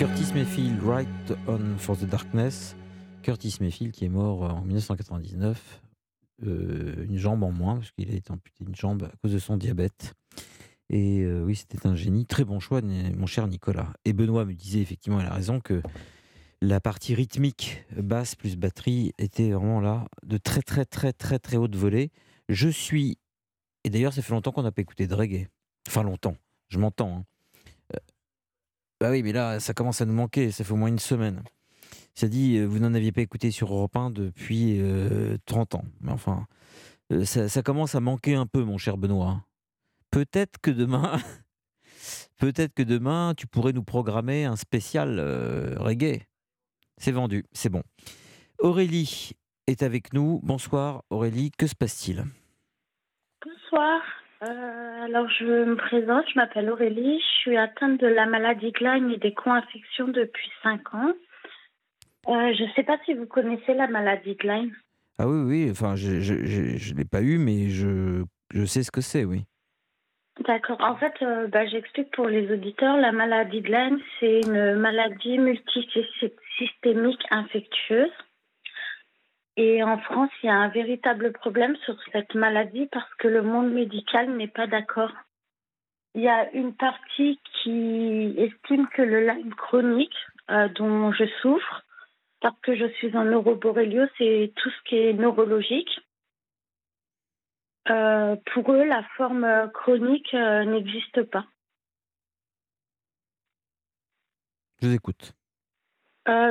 Curtis Mayfield, Right on for the Darkness. Curtis Mayfield qui est mort en 1999, euh, une jambe en moins, parce qu'il a été amputé une jambe à cause de son diabète. Et euh, oui, c'était un génie. Très bon choix, mon cher Nicolas. Et Benoît me disait effectivement, il a raison, que la partie rythmique, basse plus batterie, était vraiment là, de très très très très très haute volée. Je suis. Et d'ailleurs, ça fait longtemps qu'on n'a pas écouté de reggae. Enfin, longtemps. Je m'entends. Hein. Euh, bah oui, mais là, ça commence à nous manquer. Ça fait au moins une semaine. Ça dit, euh, vous n'en aviez pas écouté sur Europe 1 depuis 30 ans. Mais enfin, ça, ça, commence à manquer un peu, mon cher Benoît peut-être que demain, peut-être que demain, tu pourrais nous programmer un spécial euh, reggae. C'est vendu, c'est bon. Aurélie est avec nous. Bonsoir Aurélie, que se passe-t-il? Bonsoir. Euh, alors je me présente, je m'appelle Aurélie, je suis atteinte de la maladie Lyme et des co-infections depuis 5 ans. Euh, je ne sais pas si vous connaissez la maladie Lyme. Ah oui, oui, enfin je ne l'ai pas eu, mais je, je sais ce que c'est, oui. D'accord. En fait, euh, bah, j'explique pour les auditeurs, la maladie de Lyme, c'est une maladie multisystémique Et en France, il y a un véritable problème sur cette maladie parce que le monde médical n'est pas d'accord. Il y a une partie qui estime que le Lyme chronique, euh, dont je souffre, parce que je suis en neuroborrélio, c'est tout ce qui est neurologique. Euh, pour eux, la forme chronique euh, n'existe pas. Je vous écoute.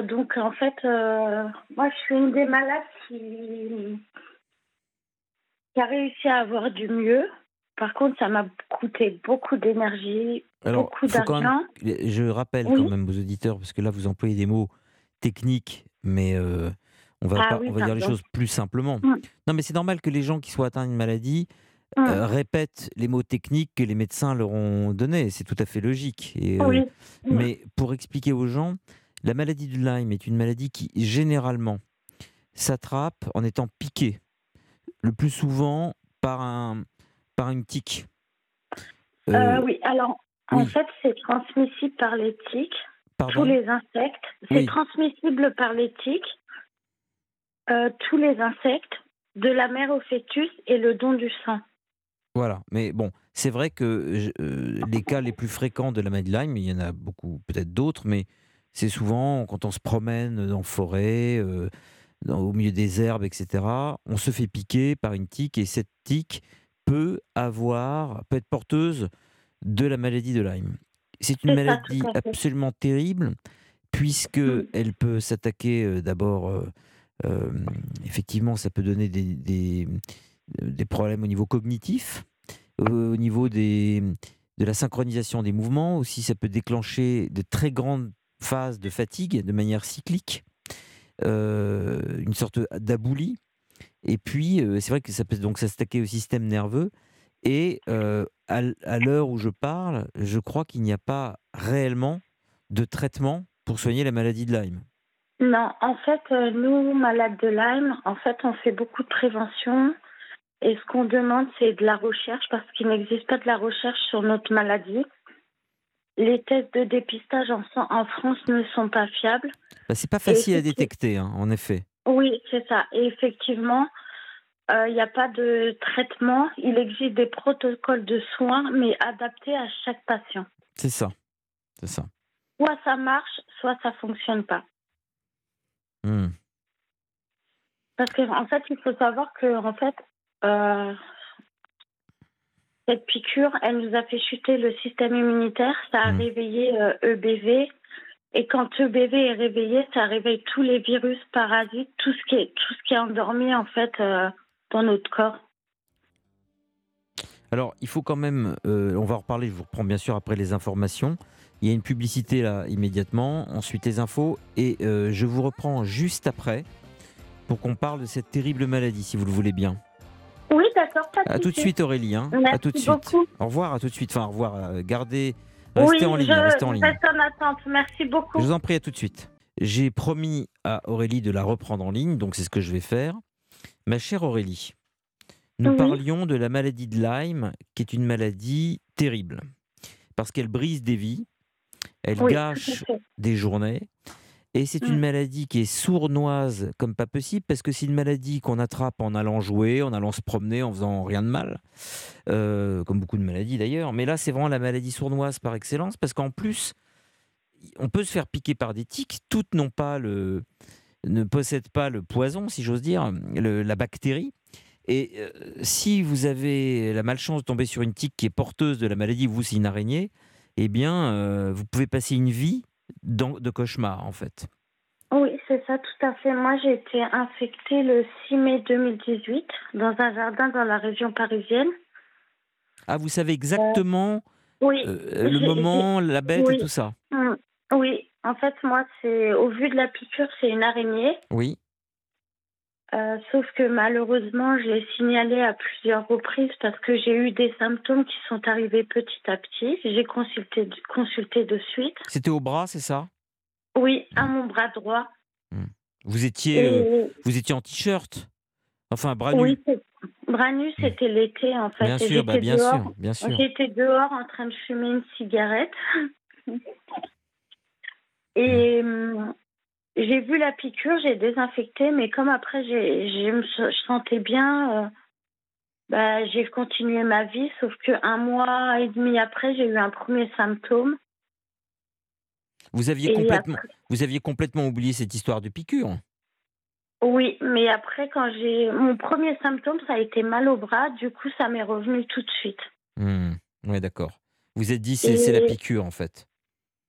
Donc, en fait, moi, je suis une des malades qui... a réussi à avoir du mieux. Par contre, ça m'a coûté beaucoup d'énergie, beaucoup d'argent. Je rappelle quand même aux auditeurs, parce que là, vous employez des mots techniques, mais on va, ah on va dire les choses plus simplement. Mmh. Non, mais c'est normal que les gens qui soient atteints d'une maladie mmh. euh, répètent les mots techniques que les médecins leur ont donnés. C'est tout à fait logique. Et, euh, Mais pour expliquer aux gens, la maladie du Lyme est une maladie qui, généralement, s'attrape en étant piqué, le plus souvent par, un, par une tique. Euh, oui, alors, en fait, c'est transmissible par les tiques. Tous les insectes. C'est transmissible par les tiques euh, tous les insectes, de la mère au fœtus et le don du sang. Voilà, mais bon, c'est vrai que euh, les cas les plus fréquents de la maladie Lyme, il y en a beaucoup, peut-être d'autres, mais c'est souvent quand on se promène dans forêt, euh, au milieu des herbes, etc. On se fait piquer par une tique et cette tique peut avoir, peut être porteuse de la maladie de Lyme. C'est une maladie absolument terrible puisque mm. elle peut s'attaquer d'abord euh, effectivement, ça peut donner des, des, problèmes au niveau cognitif, au niveau des, de la synchronisation des mouvements. Aussi, ça peut déclencher de très grandes phases de fatigue de manière cyclique, euh, une sorte d'aboulie. Et puis, euh, c'est vrai que ça peut donc s'attaquer au système nerveux. Et à l'heure où je parle, je crois qu'il n'y a pas réellement de traitement pour soigner la maladie de Lyme. Non, en fait, euh, nous, malades de Lyme, en fait, on fait beaucoup de prévention. Et ce qu'on demande, c'est de la recherche parce qu'il n'existe pas de la recherche sur notre maladie. Les tests de dépistage en, en France ne sont pas fiables. Bah, c'est pas facile à détecter, hein, en effet. Oui, c'est ça. Et effectivement, euh, il n'y a pas de traitement. Il existe des protocoles de soins, mais adaptés à chaque patient. C'est ça. C'est ça. Soit ça marche, soit ça fonctionne pas. Hmm. Parce qu'en en fait, il faut savoir que en fait, euh, cette piqûre, elle nous a fait chuter le système immunitaire, ça a hmm. réveillé EBV. Euh, e et quand EBV est réveillé, ça réveille tous les virus, parasites, tout ce qui est, tout ce qui est endormi en fait euh, dans notre corps. Alors, il faut quand même, on va en reparler, je vous reprends bien sûr après les informations. Il y a une publicité là immédiatement, ensuite les infos, et euh, je vous reprends juste après pour qu'on parle de cette terrible maladie, si vous le voulez bien. Oui, d'accord. À tout de suite, Aurélie. Hein. à tout de suite. Au revoir, à tout de suite. Enfin, au revoir. Euh, gardez. Restez en ligne. restez en ligne. Reste en attente. Merci beaucoup. Je vous en prie, à tout de suite. J'ai promis à Aurélie de la reprendre en ligne, donc c'est ce que je vais faire. Ma chère Aurélie, nous parlions de la maladie de Lyme, qui est une maladie terrible, parce qu'elle brise des vies, Elle Oui, gâche des journées. Et c'est une Mmh. maladie qui est sournoise comme pas possible, parce que c'est une maladie qu'on attrape en allant jouer, en allant se promener, en faisant rien de mal, euh, comme beaucoup de maladies d'ailleurs. Mais là, c'est vraiment la maladie sournoise par excellence, parce qu'en plus, on peut se faire piquer par des tiques. Toutes n'ont pas le, ne possèdent pas le poison, si j'ose dire, le- la bactérie. Et euh, si vous avez la malchance de tomber sur une tique qui est porteuse de la maladie, vous, c'est une araignée, eh bien, euh, vous pouvez passer une vie de cauchemar, en fait. Oui, c'est ça, tout à fait. Moi, j'ai été infectée le 6 mai 2018 dans un jardin dans la région parisienne. Ah, vous savez exactement Oui, euh, le j'ai- moment, la bête oui. et tout ça mm, oui. En fait, moi, c'est au vu de la piqûre, c'est une araignée. Oui. Euh, sauf que malheureusement, je l'ai signalé à plusieurs reprises parce que j'ai eu des symptômes qui sont arrivés petit à petit. J'ai consulté, consulté de suite. C'était au bras, c'est ça? Oui, à mon bras droit. vous étiez, euh, vous étiez en t-shirt? Enfin, bras nus oui, bras nus, c'était l'été en fait. Bien Et sûr, bah, bien dehors. sûr, bien sûr. J'étais dehors en train de fumer une cigarette. Et j'ai vu la piqûre, j'ai désinfecté, mais comme après j'ai, j'ai- je sentais bien, euh, bah, j'ai continué ma vie, sauf qu'un mois et demi après, j'ai eu un premier symptôme. Vous aviez Et complètement, après- vous aviez complètement oublié cette histoire de piqûre. oui, mais après, quand j'ai. Mon premier symptôme, ça a été mal au bras, du coup, ça m'est revenu tout de suite. Hmm, Ouais, d'accord. Vous êtes dit, c'est c'est la piqûre, en fait.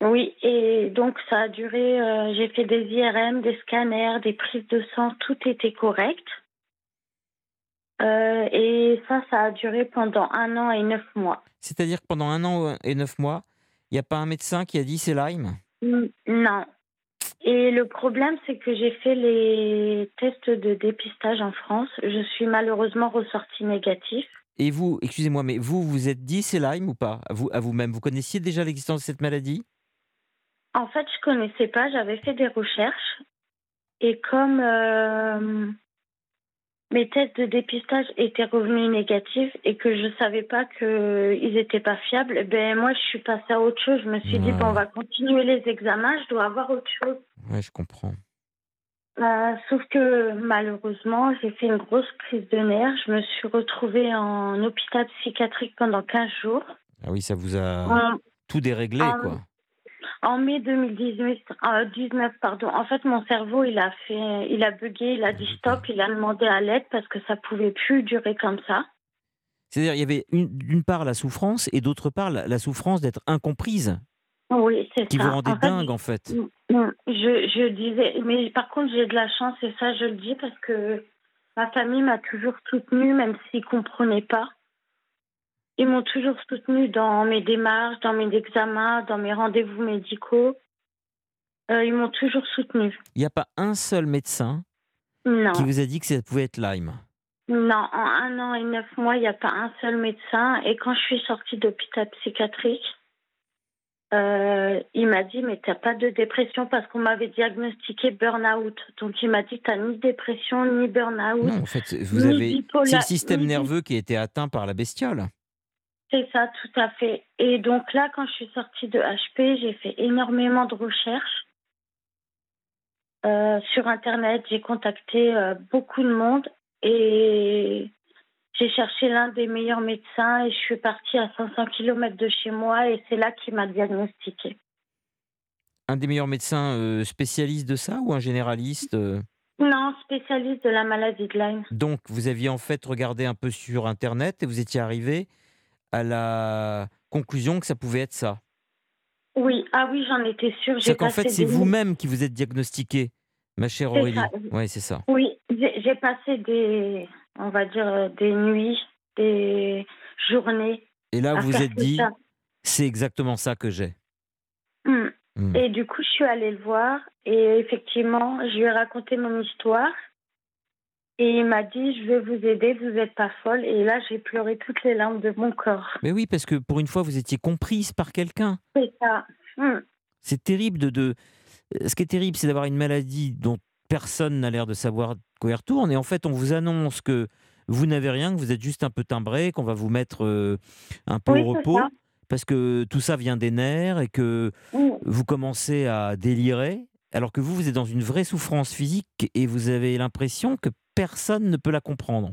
Oui, et donc ça a duré, euh, j'ai fait des IRM, des scanners, des prises de sang, tout était correct. Euh, et ça, ça a duré pendant un an et neuf mois. C'est-à-dire que pendant un an et neuf mois, il n'y a pas un médecin qui a dit c'est Lyme? Non. Et le problème, c'est que j'ai fait les tests de dépistage en France. Je suis malheureusement ressortie négatif. Et vous, excusez-moi, mais vous, vous êtes dit c'est Lyme ou pas? À vous, à vous-même Vous connaissiez déjà l'existence de cette maladie? En fait, je connaissais pas, j'avais fait des recherches. Et comme euh, mes tests de dépistage étaient revenus négatifs et que je savais pas qu'ils n'étaient pas fiables, ben moi, je suis passée à autre chose. Je me suis dit, bon, on va continuer les examens, je dois avoir autre chose. Ouais, je comprends. Euh, sauf que malheureusement, j'ai fait une grosse prise de nerfs. Je me suis retrouvée en hôpital psychiatrique pendant 15 jours. Ah oui, ça vous a tout déréglé, quoi. En mai 2018, euh, 19, pardon. En fait, mon cerveau, il a fait, il a bugué, il a dit stop, il a demandé à l'aide parce que ça pouvait plus durer comme ça. C'est-à-dire, il y avait une- d'une part la souffrance et d'autre part la, la souffrance d'être incomprise, Oui, c'est qui vous rendait En fait, dingue, en fait. Je, je disais, mais par contre, j'ai de la chance et ça, je le dis parce que ma famille m'a toujours soutenue, même s'ils ne comprenaient pas. Ils m'ont toujours soutenue dans mes démarches, dans mes examens, dans mes rendez-vous médicaux. Euh, ils m'ont toujours soutenue. Il n'y a pas un seul médecin Non, qui vous a dit que ça pouvait être Lyme? non, en un an et neuf mois, il n'y a pas un seul médecin. Et quand je suis sortie d'hôpital psychiatrique, euh, il m'a dit mais t'as pas de dépression parce qu'on m'avait diagnostiqué burn-out. Donc il m'a dit t'as ni dépression ni burn-out. Non, en fait, vous Ni avez. C'est le système ni nerveux qui a été atteint par la bestiole. C'est ça, tout à fait. Et donc là, quand je suis sortie de HP, j'ai fait énormément de recherches. Euh, sur Internet, j'ai contacté euh, beaucoup de monde et j'ai cherché l'un des meilleurs médecins et je suis partie à 500 km de chez moi et c'est là qu'il m'a diagnostiqué. Un des meilleurs médecins euh, spécialistes de ça ou un généraliste euh? Non, spécialiste de la maladie de Lyme. Donc, vous aviez en fait regardé un peu sur Internet et vous étiez arrivé à la conclusion que ça pouvait être ça. Oui, ah oui, j'en étais sûre. C'est qu'en fait, c'est des- vous-même qui vous êtes diagnostiqué, ma chère Aurélie. ça. Oui, c'est ça. Oui, j'ai passé des, on va dire, des nuits, des journées. Et là, vous vous êtes dit, c'est exactement ça que j'ai. Hmm. Hmm. Et du coup, je suis allée le voir et effectivement, je lui ai raconté mon histoire. Et il m'a dit, je vais vous aider, vous n'êtes pas folle. Et là, j'ai pleuré toutes les larmes de mon corps. Mais oui, parce que pour une fois, vous étiez comprise par quelqu'un. C'est ça. Hmm. C'est terrible de, de- Ce qui est terrible, c'est d'avoir une maladie dont personne n'a l'air de savoir quoi elle retourne. Et en fait, on vous annonce que vous n'avez rien, que vous êtes juste un peu timbré, qu'on va vous mettre euh, un peu Oui, au repos. ça. parce que tout ça vient des nerfs et que vous commencez à délirer, alors que vous, vous êtes dans une vraie souffrance physique et vous avez l'impression que personne ne peut la comprendre.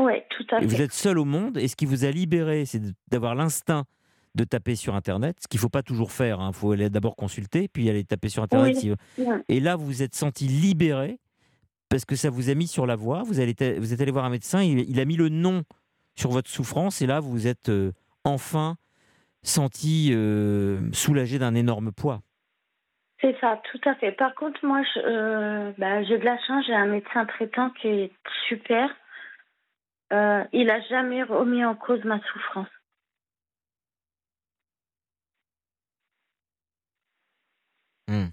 Ouais, tout à Et vous fait. êtes seul au monde et ce qui vous a libéré, c'est d'avoir l'instinct de taper sur Internet, ce qu'il ne faut pas toujours faire. Il faut aller d'abord consulter, puis aller taper sur Internet. Oui. si-. Et là, vous vous êtes senti libéré parce que ça vous a mis sur la voie. Vous, allez, vous êtes allé voir un médecin, il, il a mis le nom sur votre souffrance et là, vous vous êtes euh, enfin senti euh, soulagé d'un énorme poids. C'est ça, tout à fait. Par contre, moi, je- euh, bah, j'ai de la chance, j'ai un médecin traitant qui est super. Euh, il a jamais remis en cause ma souffrance. Hmm.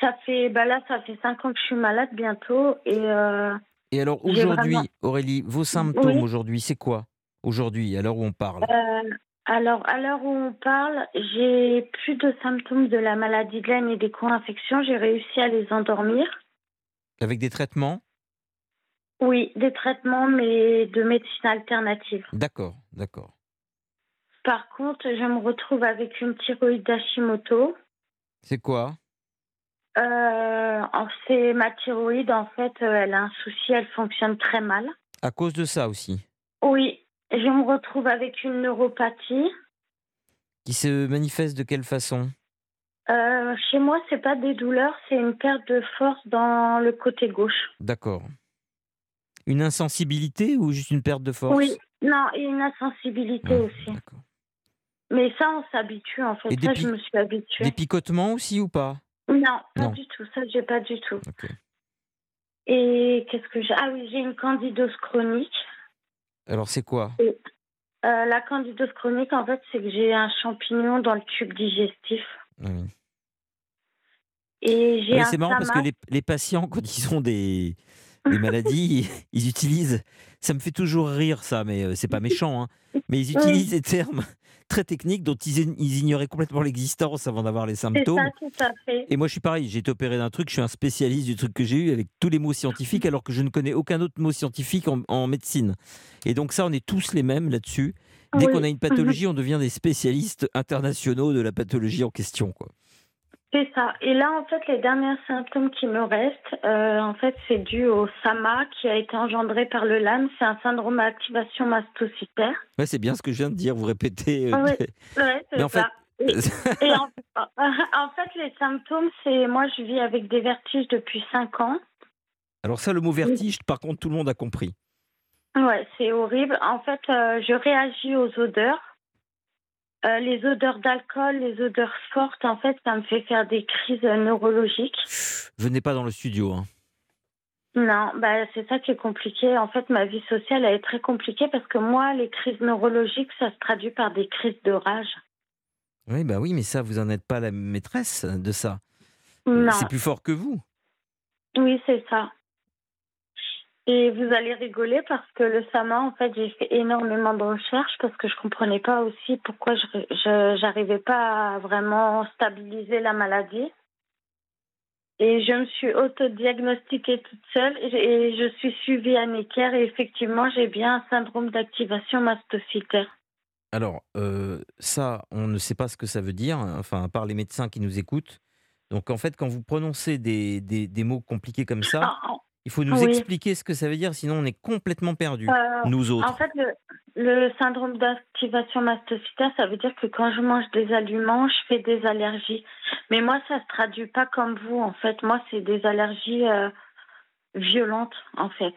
Ça fait, bah là, ça fait cinq ans que je suis malade bientôt et euh, Et alors aujourd'hui, vraiment- Aurélie, vos symptômes Oui. aujourd'hui, c'est quoi Aujourd'hui, à l'heure où on parle? Alors à l'heure où on parle, j'ai plus de symptômes de la maladie de Lyme et des co-infections. J'ai réussi à les endormir. Avec des traitements? Oui, des traitements, mais de médecine alternative. D'accord, d'accord. Par contre, je me retrouve avec une thyroïde d'Hashimoto. C'est quoi? Euh, c'est ma thyroïde, en fait, euh, elle a un souci, elle fonctionne très mal. À cause de ça aussi? Oui, je me retrouve avec une neuropathie. Qui se manifeste de quelle façon? Euh, chez moi, c'est pas des douleurs, c'est une perte de force dans le côté gauche. D'accord. Une insensibilité ou juste une perte de force? Oui, non, et une insensibilité Ah, aussi. Mais ça, on s'habitue, en fait. Et des ça, je me suis habituée. Des picotements aussi ou pas? Non, pas Non. du tout. Ça, j'ai pas du tout. Et qu'est-ce que j'ai? Ah oui, j'ai une candidose chronique. Alors c'est quoi? Euh, la candidose chronique, en fait, c'est que j'ai un champignon dans le tube digestif. Oui. Et j'ai un C'est marrant parce que les, les patients, quand ils ont des, des maladies, ils utilisent. Ça me fait toujours rire, ça, mais euh, c'est pas méchant. hein, mais ils utilisent des termes très techniques dont ils, ils ignoraient complètement l'existence avant d'avoir les symptômes. ça, tout à fait. Et moi, je suis pareil. J'ai été opéré d'un truc. Je suis un spécialiste du truc que j'ai eu avec tous les mots scientifiques, alors que je ne connais aucun autre mot scientifique en, en médecine. Et donc ça, on est tous les mêmes là-dessus. Dès Oui. qu'on a une pathologie, on devient des spécialistes internationaux de la pathologie en question. Quoi. C'est ça. Et là, en fait, les derniers symptômes qui me restent, euh, en fait, c'est dû au SAMA qui a été engendré par le LAM. C'est un syndrome à activation mastocytaire. Ouais, c'est bien ce que je viens de dire. Vous répétez. euh, Ah ouais. C'est Mais en fait- ça. Et, et en, en fait, les symptômes, c'est moi, je vis avec des vertiges depuis 5 ans. Alors ça, le mot vertige, par contre, tout le monde a compris. Ouais, c'est horrible. En fait, euh, je réagis aux odeurs. Euh, les odeurs d'alcool, les odeurs fortes, en fait, ça me fait faire des crises neurologiques. Venez pas dans le studio. hein. Non, bah, c'est ça qui est compliqué. En fait, ma vie sociale, elle est très compliquée parce que moi, les crises neurologiques, ça se traduit par des crises de rage. Oui, bah oui, mais ça, vous en êtes pas la maîtresse de ça. Non, C'est plus fort que vous. oui, c'est ça. Et vous allez rigoler parce que le SAMA, en fait, j'ai fait énormément de recherches parce que je comprenais pas aussi pourquoi je j'arrivais pas à vraiment stabiliser la maladie. Et je me suis autodiagnostiquée toute seule et je- et je suis suivie à Necker et effectivement, j'ai bien un syndrome d'activation mastocytaire. Alors, euh, ça, on ne sait pas ce que ça veut dire, hein, enfin, à part les médecins qui nous écoutent. Donc, en fait, quand vous prononcez des, des- des mots compliqués comme ça, Ah, il faut nous oui. expliquer ce que ça veut dire, sinon on est complètement perdus, euh, nous autres. En fait, le, le syndrome d'activation mastocytaire, ça veut dire que quand je mange des aliments, je fais des allergies. Mais moi, ça se traduit pas comme vous, en fait. Moi, c'est des allergies euh, violentes, en fait.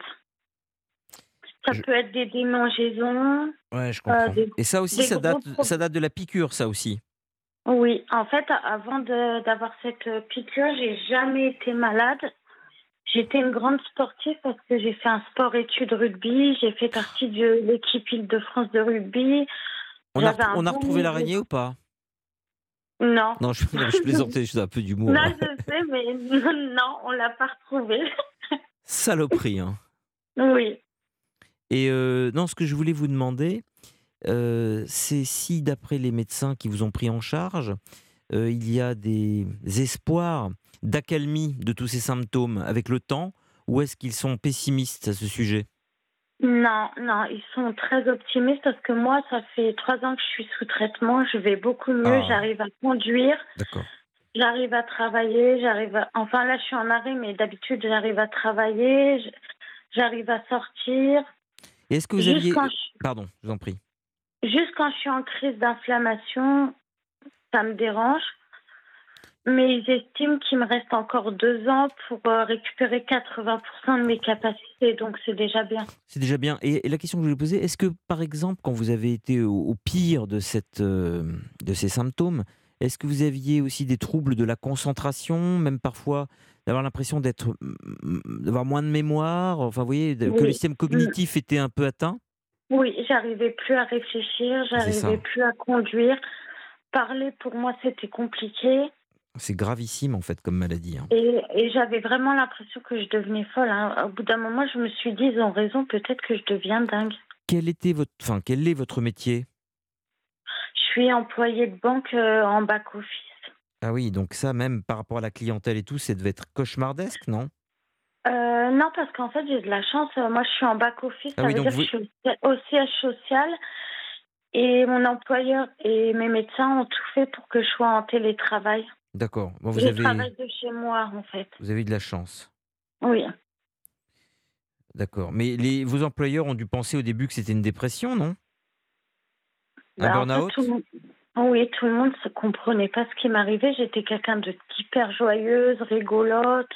Ça Je- peut être des démangeaisons. Ouais, je comprends. euh, des- Et ça aussi, ça date, problèmes. ça date de la piqûre, ça aussi. Oui, en fait, avant d'avoir cette piqûre, j'ai jamais été malade. J'étais une grande sportive parce que j'ai fait un sport-études rugby. J'ai fait partie de l'équipe Île-de-France de rugby. On a, on bon retrouvé niveau. l'araignée ou pas? Non. Non, je, je plaisantais, je fais un peu d'humour. Non, je sais, mais non, on l'a pas retrouvé. Saloperie, hein. oui. Et euh, non, ce que je voulais vous demander, euh, c'est si, d'après les médecins qui vous ont pris en charge, euh, il y a des espoirs d'accalmie de tous ces symptômes avec le temps, ou est-ce qu'ils sont pessimistes à ce sujet? Non, non, ils sont très optimistes parce que moi, ça fait trois ans que je suis sous traitement. Je vais beaucoup mieux. Ah. J'arrive à conduire. D'accord. J'arrive à travailler. J'arrive à... Enfin, là, je suis en arrêt, mais d'habitude, j'arrive à travailler. J'arrive à sortir. Est-ce que vous Juste aviez. quand je- Pardon, je vous en prie. Juste quand je suis en crise d'inflammation, ça me dérange. Mais ils estiment qu'il me reste encore deux ans pour euh, récupérer 80% de mes capacités, donc c'est déjà bien. C'est déjà bien. Et, la question que je voulais poser, est-ce que par exemple, quand vous avez été au, pire de, cette, euh, de ces symptômes, est-ce que vous aviez aussi des troubles de la concentration, même parfois d'avoir l'impression d'être, mm, d'avoir moins de mémoire, enfin vous voyez, que le système cognitif était un peu atteint? Oui, j'arrivais plus à réfléchir, j'arrivais plus à conduire. Parler pour moi c'était compliqué C'est gravissime en fait comme maladie. hein. et, et j'avais vraiment l'impression que je devenais folle. hein. Au bout d'un moment, je me suis dit ils ont raison, peut-être que je deviens dingue. Quel était votre, enfin quel est votre métier? Je suis employée de banque euh, en back office. Ah oui, donc ça même par rapport à la clientèle et tout, ça devait être cauchemardesque, non? Euh, non, parce qu'en fait, j'ai de la chance. Euh, Moi, je suis en back-office. Ah ça oui, veut donc dire vous- que je suis au siège social. Et mon employeur et mes médecins ont tout fait pour que je sois en télétravail. D'accord. Bon, vous je avez, travaille de chez moi, en fait. vous avez de la chance. Oui. D'accord. Mais les, vos employeurs ont dû penser au début que c'était une dépression, non? Un Bah, burn-out? tout Oui, tout le monde ne comprenait pas ce qui m'arrivait. J'étais quelqu'un de hyper joyeuse, rigolote.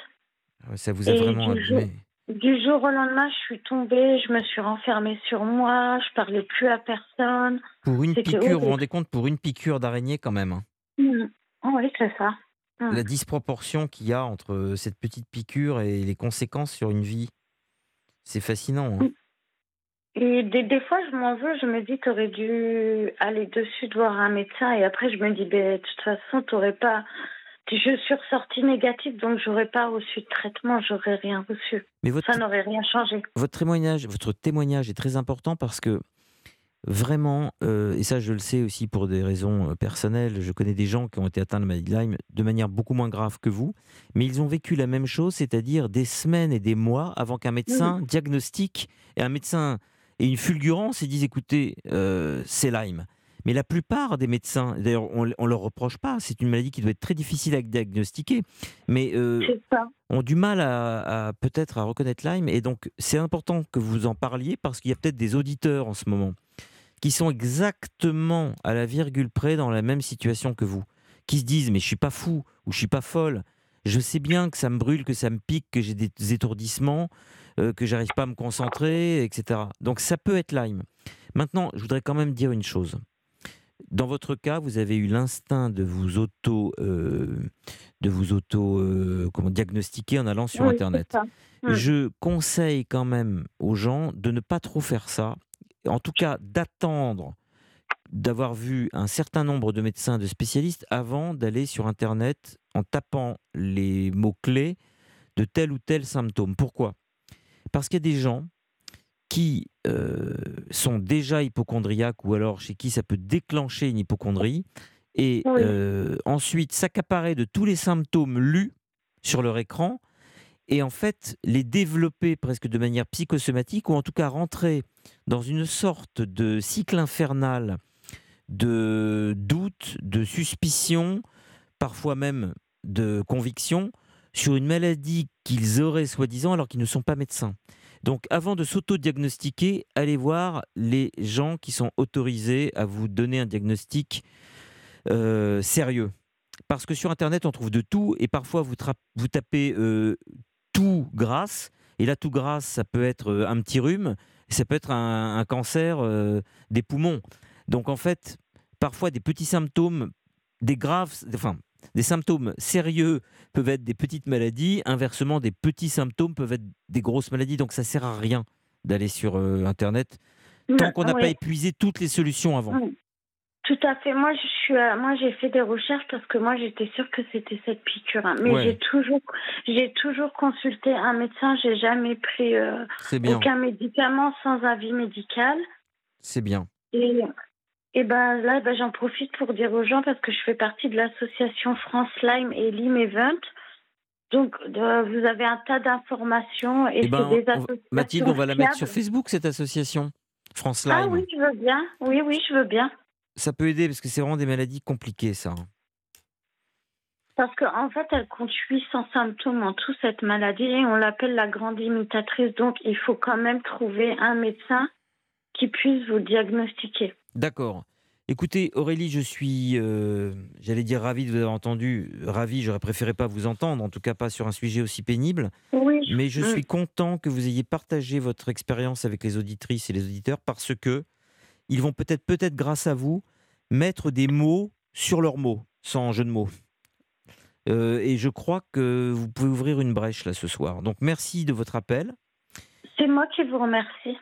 Ouais, Ça vous a Et vraiment du jour- abîmé. Du jour au lendemain, je suis tombée, je me suis renfermée sur moi, je parlais plus à personne. Pour une piqûre, vous vous rendez compte, pour une piqûre d'araignée quand même, hein, Mm. Oui, c'est ça. Mm. la disproportion qu'il y a entre cette petite piqûre et les conséquences sur une vie, c'est fascinant. hein. Et des, des fois, je m'en veux, je me dis, t'aurais dû aller dessus de voir un médecin. Et après, je me dis, ben, de toute façon, t'aurais pas. Je suis ressortie négative, donc j'aurais pas reçu de traitement, j'aurais rien reçu. Mais votre, Ça n'aurait rien changé. votre témoignage, votre témoignage est très important parce que vraiment, euh, et ça je le sais aussi pour des raisons euh, personnelles, je connais des gens qui ont été atteints de maladie de Lyme de manière beaucoup moins grave que vous, mais ils ont vécu la même chose, c'est-à-dire des semaines et des mois avant qu'un médecin diagnostique et un médecin ait une fulgurance et dise écoutez, euh, c'est Lyme. Mais la plupart des médecins, d'ailleurs on ne leur reproche pas, c'est une maladie qui doit être très difficile à diagnostiquer, mais euh, ont du mal à, à- peut-être à reconnaître Lyme. Et donc, c'est important que vous en parliez parce qu'il y a peut-être des auditeurs en ce moment qui sont exactement à la virgule près dans la même situation que vous, qui se disent mais je suis pas fou ou je suis pas folle. Je sais bien que ça me brûle, que ça me pique, que j'ai des étourdissements, euh, que j'arrive pas à me concentrer, etc. Donc ça peut être Lyme. Maintenant, je voudrais quand même dire une chose. Dans votre cas, vous avez eu l'instinct de vous auto, euh, de vous auto, euh, comment diagnostiquer en allant sur Oui, Internet. c'est ça. Mm. Je conseille quand même aux gens de ne pas trop faire ça. En tout cas, d'attendre d'avoir vu un certain nombre de médecins, de spécialistes avant d'aller sur Internet en tapant les mots-clés de tel ou tel symptôme. Pourquoi? Parce qu'il y a des gens qui euh, sont déjà hypochondriaques ou alors chez qui ça peut déclencher une hypochondrie et Oui. euh, ensuite s'accaparer de tous les symptômes lus sur leur écran et en fait les développer presque de manière psychosomatique ou en tout cas rentrer dans une sorte de cycle infernal de doute, de suspicion, parfois même de conviction sur une maladie qu'ils auraient soi-disant alors qu'ils ne sont pas médecins. Donc avant de s'auto-diagnostiquer, allez voir les gens qui sont autorisés à vous donner un diagnostic euh, sérieux. Parce que sur Internet, on trouve de tout et parfois vous tapez euh, tout grâce. Et là, tout grâce, ça peut être euh, un petit rhume, ça peut être un, un cancer euh, des poumons. Donc en fait, parfois des petits symptômes, des graves, enfin des symptômes sérieux peuvent être des petites maladies. Inversement, des petits symptômes peuvent être des grosses maladies. Donc ça sert à rien d'aller sur euh, Internet tant qu'on n'a pas épuisé toutes les solutions avant. Tout à fait. Moi, je suis, à- moi, j'ai fait des recherches parce que moi, j'étais sûre que c'était cette piqûre. hein. Mais Ouais. j'ai toujours, j'ai toujours consulté un médecin. J'ai jamais pris euh, aucun médicament sans avis médical. c'est bien. Et, et ben là, ben, j'en profite pour dire aux gens parce que je fais partie de l'association France Lyme et Lyme Event. Donc, euh, vous avez un tas d'informations et Eh ben, des on associations Mathilde, on va la mettre sur. Facebook, cette association. France Lyme. Ah oui, je veux bien. Oui, oui, je veux bien. Ça peut aider parce que c'est vraiment des maladies compliquées, ça. Parce qu'en fait, elle compte 800 symptômes en tout, cette maladie, et on l'appelle la grande imitatrice. Donc, il faut quand même trouver un médecin qui puisse vous diagnostiquer. D'accord. Écoutez, Aurélie, je suis, euh, j'allais dire ravi de vous avoir entendu. Ravi, j'aurais préféré pas vous entendre, en tout cas pas sur un sujet aussi pénible. Oui. Mais je Mm. suis content que vous ayez partagé votre expérience avec les auditrices et les auditeurs parce que ils vont peut-être, peut-être grâce à vous, mettre des mots sur leurs mots, sans jeu de mots. Euh, et je crois que vous pouvez ouvrir une brèche là ce soir. Donc merci de votre appel. C'est moi qui vous remercie.